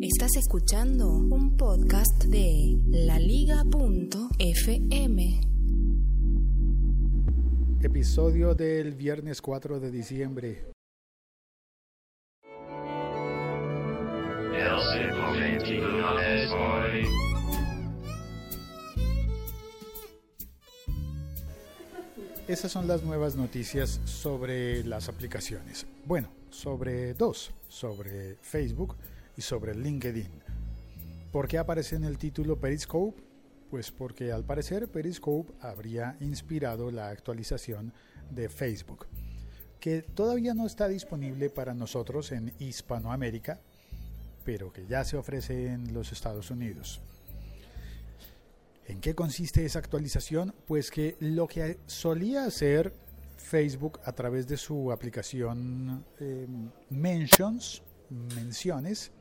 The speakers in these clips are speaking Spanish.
Estás escuchando un podcast de laliga.fm. Episodio del viernes 4 de diciembre. Esas son las nuevas noticias sobre las aplicaciones. Bueno, sobre dos, sobre Facebook y sobre LinkedIn. ¿Por qué aparece en el título Periscope? Pues porque al parecer Periscope habría inspirado la actualización de Facebook, que todavía no está disponible para nosotros en Hispanoamérica, pero que ya se ofrece en los Estados Unidos. ¿En qué consiste esa actualización? Pues que lo que solía hacer Facebook a través de su aplicación em, Mentions, menciones,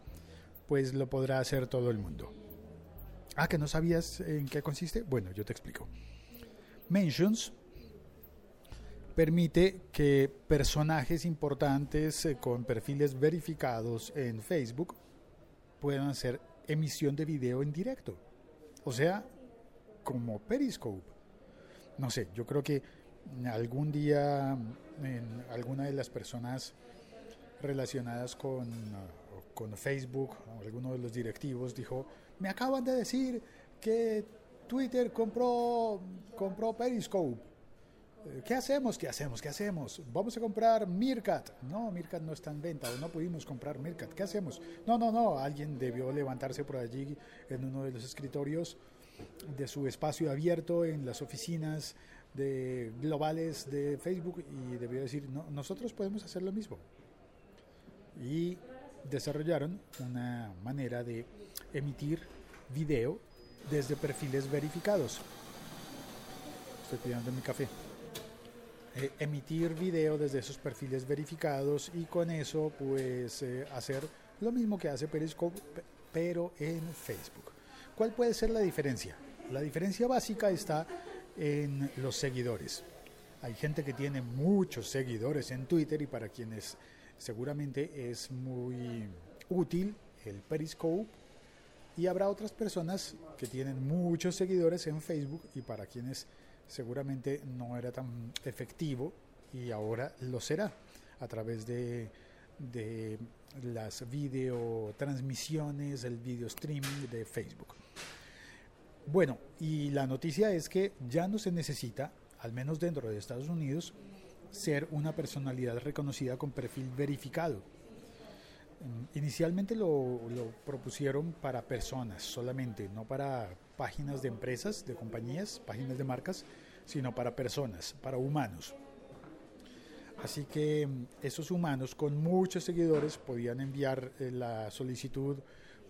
pues lo podrá hacer todo el mundo. Ah, que no sabías en qué consiste. Bueno, yo te explico. Mentions permite que personajes importantes eh, con perfiles verificados en Facebook puedan hacer emisión de video en directo. O sea, como Periscope. No sé, yo creo que algún día en alguna de las personas relacionadas con, con Facebook, alguno de los directivos dijo, me acaban de decir que Twitter compró, compró Periscope. Eh, ¿Qué hacemos? ¿Qué hacemos? ¿Qué hacemos? Vamos a comprar Mircat. No, Mircat no está en venta o no pudimos comprar Mircat. ¿Qué hacemos? No, no, no. Alguien debió levantarse por allí en uno de los escritorios de su espacio abierto en las oficinas de globales de Facebook y debió decir, no, nosotros podemos hacer lo mismo. Y desarrollaron una manera de emitir video desde perfiles verificados. Estoy pidiendo mi café. Eh, emitir video desde esos perfiles verificados y con eso pues eh, hacer lo mismo que hace Periscope pero en Facebook. ¿Cuál puede ser la diferencia? La diferencia básica está en los seguidores. Hay gente que tiene muchos seguidores en Twitter y para quienes seguramente es muy útil el Periscope y habrá otras personas que tienen muchos seguidores en Facebook y para quienes seguramente no era tan efectivo y ahora lo será a través de, de las videotransmisiones, el video streaming de Facebook. Bueno, y la noticia es que ya no se necesita, al menos dentro de Estados Unidos, ser una personalidad reconocida con perfil verificado. Mm, inicialmente lo, propusieron para personas solamente, no para páginas de empresas, de compañías, páginas de marcas, sino para personas, para humanos. Así que mm, esos humanos con muchos seguidores podían enviar eh, la solicitud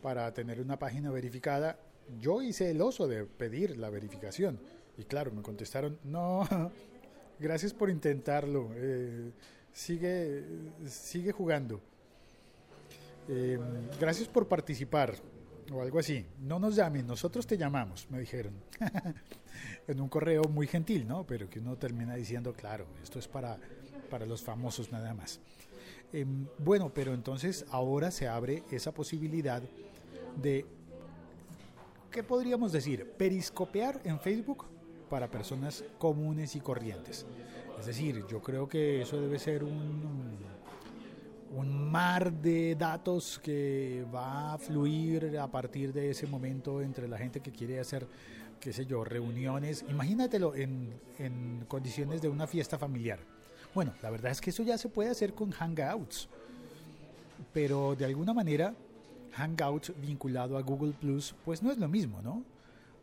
para tener una página verificada yo hice el oso de pedir la verificación. Y claro, me contestaron, no, gracias por intentarlo, eh, sigue, sigue jugando. Em, gracias por participar, o algo así. No nos llamen, nosotros te llamamos, me dijeron. en un correo muy gentil, ¿no? Pero que uno termina diciendo, claro, esto es para, para los famosos nada más. Em, bueno, pero entonces ahora se abre esa posibilidad de ¿qué podríamos decir? Periscopear en Facebook para personas comunes y corrientes. Es decir, yo creo que eso debe ser un, un mar de datos que va a fluir a partir de ese momento entre la gente que quiere hacer, qué sé yo, reuniones. Imagínatelo en, en condiciones de una fiesta familiar. Bueno, la verdad es que eso ya se puede hacer con Hangouts, pero de alguna manera Hangout vinculado a Google Plus, pues no es lo mismo, ¿no?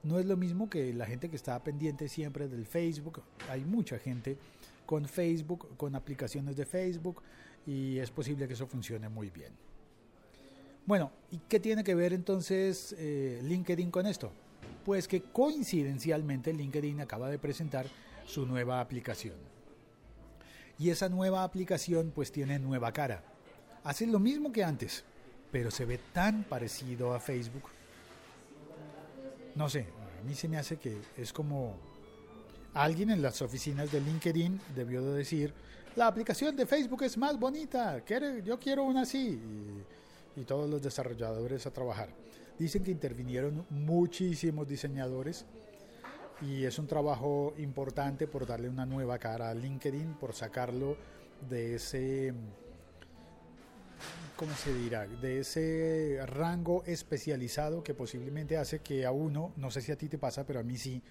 No es lo mismo que la gente que está pendiente siempre del Facebook. Hay mucha gente con Facebook, con aplicaciones de Facebook, y es posible que eso funcione muy bien. Bueno, ¿y qué tiene que ver entonces eh, LinkedIn con esto? Pues que coincidencialmente LinkedIn acaba de presentar su nueva aplicación. Y esa nueva aplicación pues tiene nueva cara. Hace lo mismo que antes, pero se ve tan parecido a Facebook. No sé, a mí se me hace que es como alguien en las oficinas de LinkedIn debió de decir, la aplicación de Facebook es más bonita, yo quiero una así. y todos los desarrolladores a trabajar. Dicen que intervinieron muchísimos diseñadores y es un trabajo importante por darle una nueva cara a LinkedIn, por sacarlo de ese, ¿cómo se dirá? De ese rango especializado que posiblemente hace que a uno, no sé si a ti te pasa, pero a mí sí,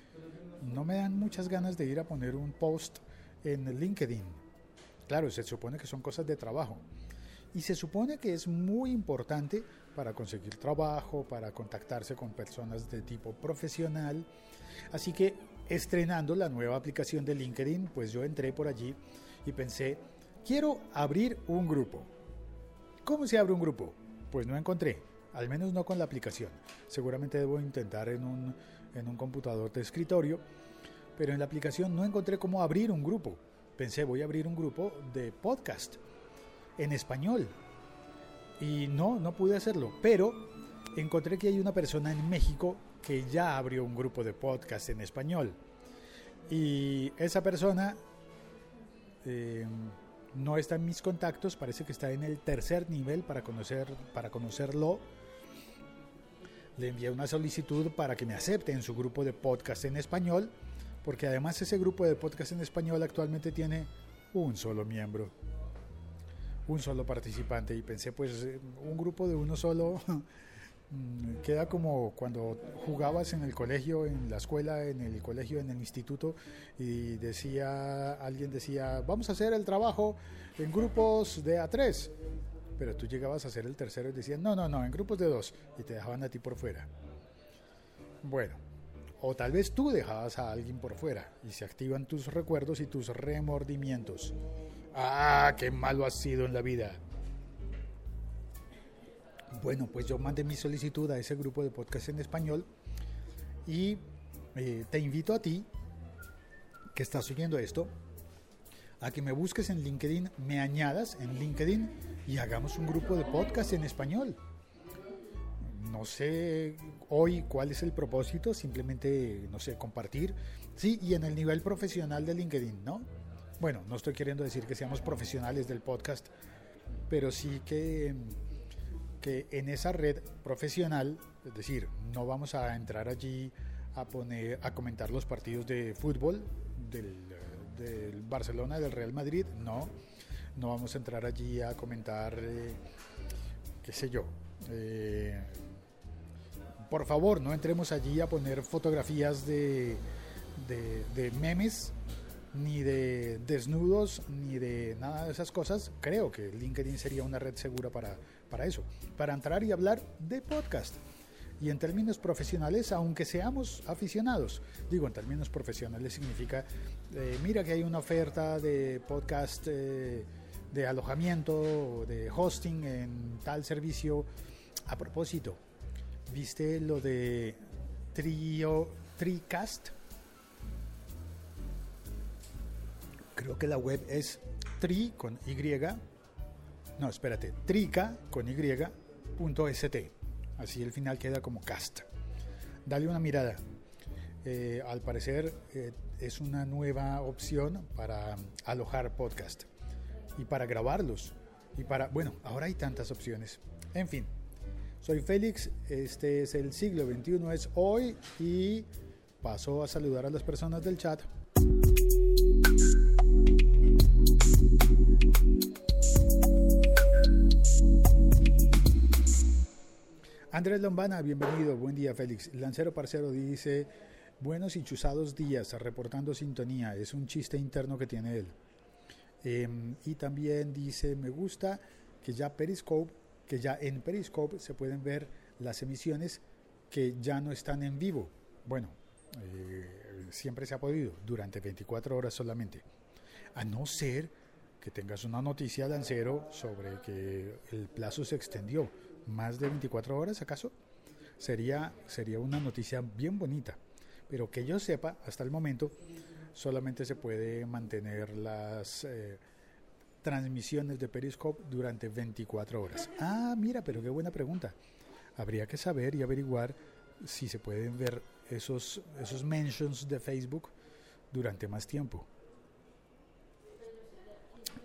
no me dan muchas ganas de ir a poner un post en LinkedIn. Claro, se supone que son cosas de trabajo. Y se supone que es muy importante para conseguir trabajo, para contactarse con personas de tipo profesional. Así que estrenando la nueva aplicación de LinkedIn, pues yo entré por allí y pensé, quiero abrir un grupo. ¿Cómo se abre un grupo? Pues no encontré, al menos no con la aplicación. Seguramente debo intentar en un, en un computador de escritorio, pero en la aplicación no encontré cómo abrir un grupo. Pensé, voy a abrir un grupo de podcast en español. Y no, no pude hacerlo. Pero encontré que hay una persona en México que ya abrió un grupo de podcast en español. Y esa persona eh, no está en mis contactos, parece que está en el tercer nivel para, conocer, para conocerlo. Le envié una solicitud para que me acepte en su grupo de podcast en español, porque además ese grupo de podcast en español actualmente tiene un solo miembro un solo participante y pensé pues eh, un grupo de uno solo queda como cuando jugabas en el colegio, en la escuela, en el colegio, en el instituto y decía, alguien decía, vamos a hacer el trabajo en grupos de a tres, pero tú llegabas a hacer el tercero y decían, no, no, no, en grupos de dos y te dejaban a ti por fuera. Bueno, o tal vez tú dejabas a alguien por fuera y se activan tus recuerdos y tus remordimientos. Ah, qué malo has sido en la vida. Bueno, pues yo mandé mi solicitud a ese grupo de podcast en español y eh, te invito a ti, que estás oyendo esto, a que me busques en LinkedIn, me añadas en LinkedIn y hagamos un grupo de podcast en español. No sé hoy cuál es el propósito, simplemente, no sé, compartir. Sí, y en el nivel profesional de LinkedIn, ¿no? bueno, no estoy queriendo decir que seamos profesionales del podcast, pero sí que, que en esa red profesional, es decir, no vamos a entrar allí a poner a comentar los partidos de fútbol del, Barcelona, del Real Madrid, no, no vamos a entrar allí a comentar, eh, qué sé yo. Eh, por favor, no entremos allí a poner fotografías de, de memes ni de desnudos, ni de nada de esas cosas, creo que LinkedIn sería una red segura para, para eso, para entrar y hablar de podcast. Y en términos profesionales, aunque seamos aficionados, digo, en términos profesionales significa, eh, mira que hay una oferta de podcast eh, de alojamiento, de hosting en tal servicio. A propósito, ¿viste lo de Trio, TriCast? creo que la web es tri con y, no, espérate, trica con y punto st. Así el final queda como cast. Dale una mirada. Eh, al parecer eh, es una nueva opción para alojar podcast y para grabarlos y para, bueno, ahora hay tantas opciones. En fin, soy Félix, este es el siglo XXI, es hoy y paso a saludar a las personas del chat. Andrés Lombana, bienvenido. Buen día, Félix. Lancero Parcero dice: Buenos y chuzados días, reportando sintonía. Es un chiste interno que tiene él. Em, y también dice: Me gusta que ya Periscope, que ya en Periscope se pueden ver las emisiones que ya no están en vivo. Bueno, eh, siempre se ha podido, durante 24 horas solamente. A no ser que tengas una noticia, Lancero, sobre que el plazo se extendió más de 24 horas, ¿acaso? Sería, sería una noticia bien bonita. Pero que yo sepa, hasta el momento, solamente se puede mantener las eh, transmisiones de Periscope durante 24 horas. Ah, mira, pero qué buena pregunta. Habría que saber y averiguar si se pueden ver esos, esos mentions de Facebook durante más tiempo.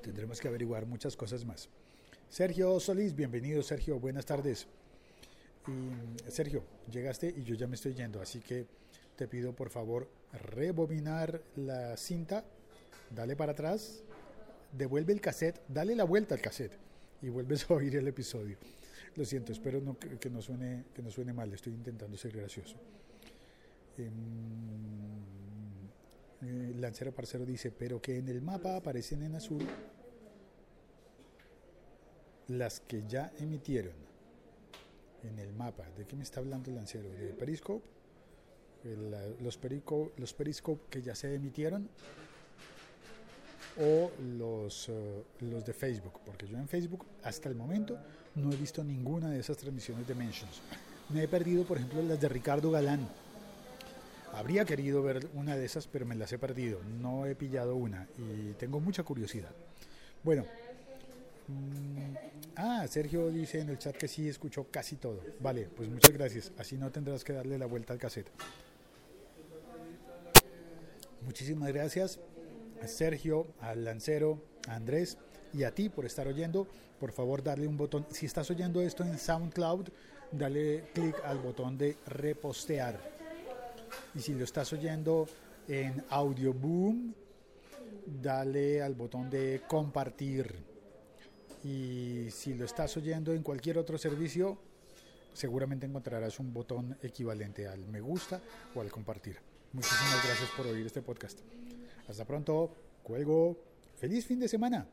Tendremos que averiguar muchas cosas más. Sergio Solís, bienvenido Sergio, buenas tardes. Sergio, llegaste y yo ya me estoy yendo, así que te pido por favor rebobinar la cinta, dale para atrás, devuelve el cassette, dale la vuelta al cassette y vuelves a oír el episodio. Lo siento, espero no, que, no suene, que no suene mal, estoy intentando ser gracioso. Em, eh, Lancero Parcero dice, pero que en el mapa aparecen en azul las que ya emitieron en el mapa. ¿De qué me está hablando el Lancero? ¿De Periscope? los, perico, los Periscope que ya se emitieron o los, eh, los de Facebook, porque yo en Facebook hasta el momento no he visto ninguna de esas transmisiones de Mentions. Me he perdido, por ejemplo, las de Ricardo Galán. Habría querido ver una de esas, pero me las he perdido. No he pillado una y tengo mucha curiosidad. Bueno. Mm, ah, Sergio dice en el chat que sí escuchó casi todo. Vale, pues muchas gracias. Así no tendrás que darle la vuelta al cassette. Muchísimas gracias a Sergio, al Lancero, a Andrés y a ti por estar oyendo. Por favor, darle un botón. Si estás oyendo esto en SoundCloud, dale clic al botón de repostear. Y si lo estás oyendo en Audioboom, dale al botón de compartir. Y si lo estás oyendo en cualquier otro servicio, seguramente encontrarás un botón equivalente al me gusta o al compartir. Muchísimas gracias por oír este podcast. Hasta pronto, cuelgo. Feliz fin de semana.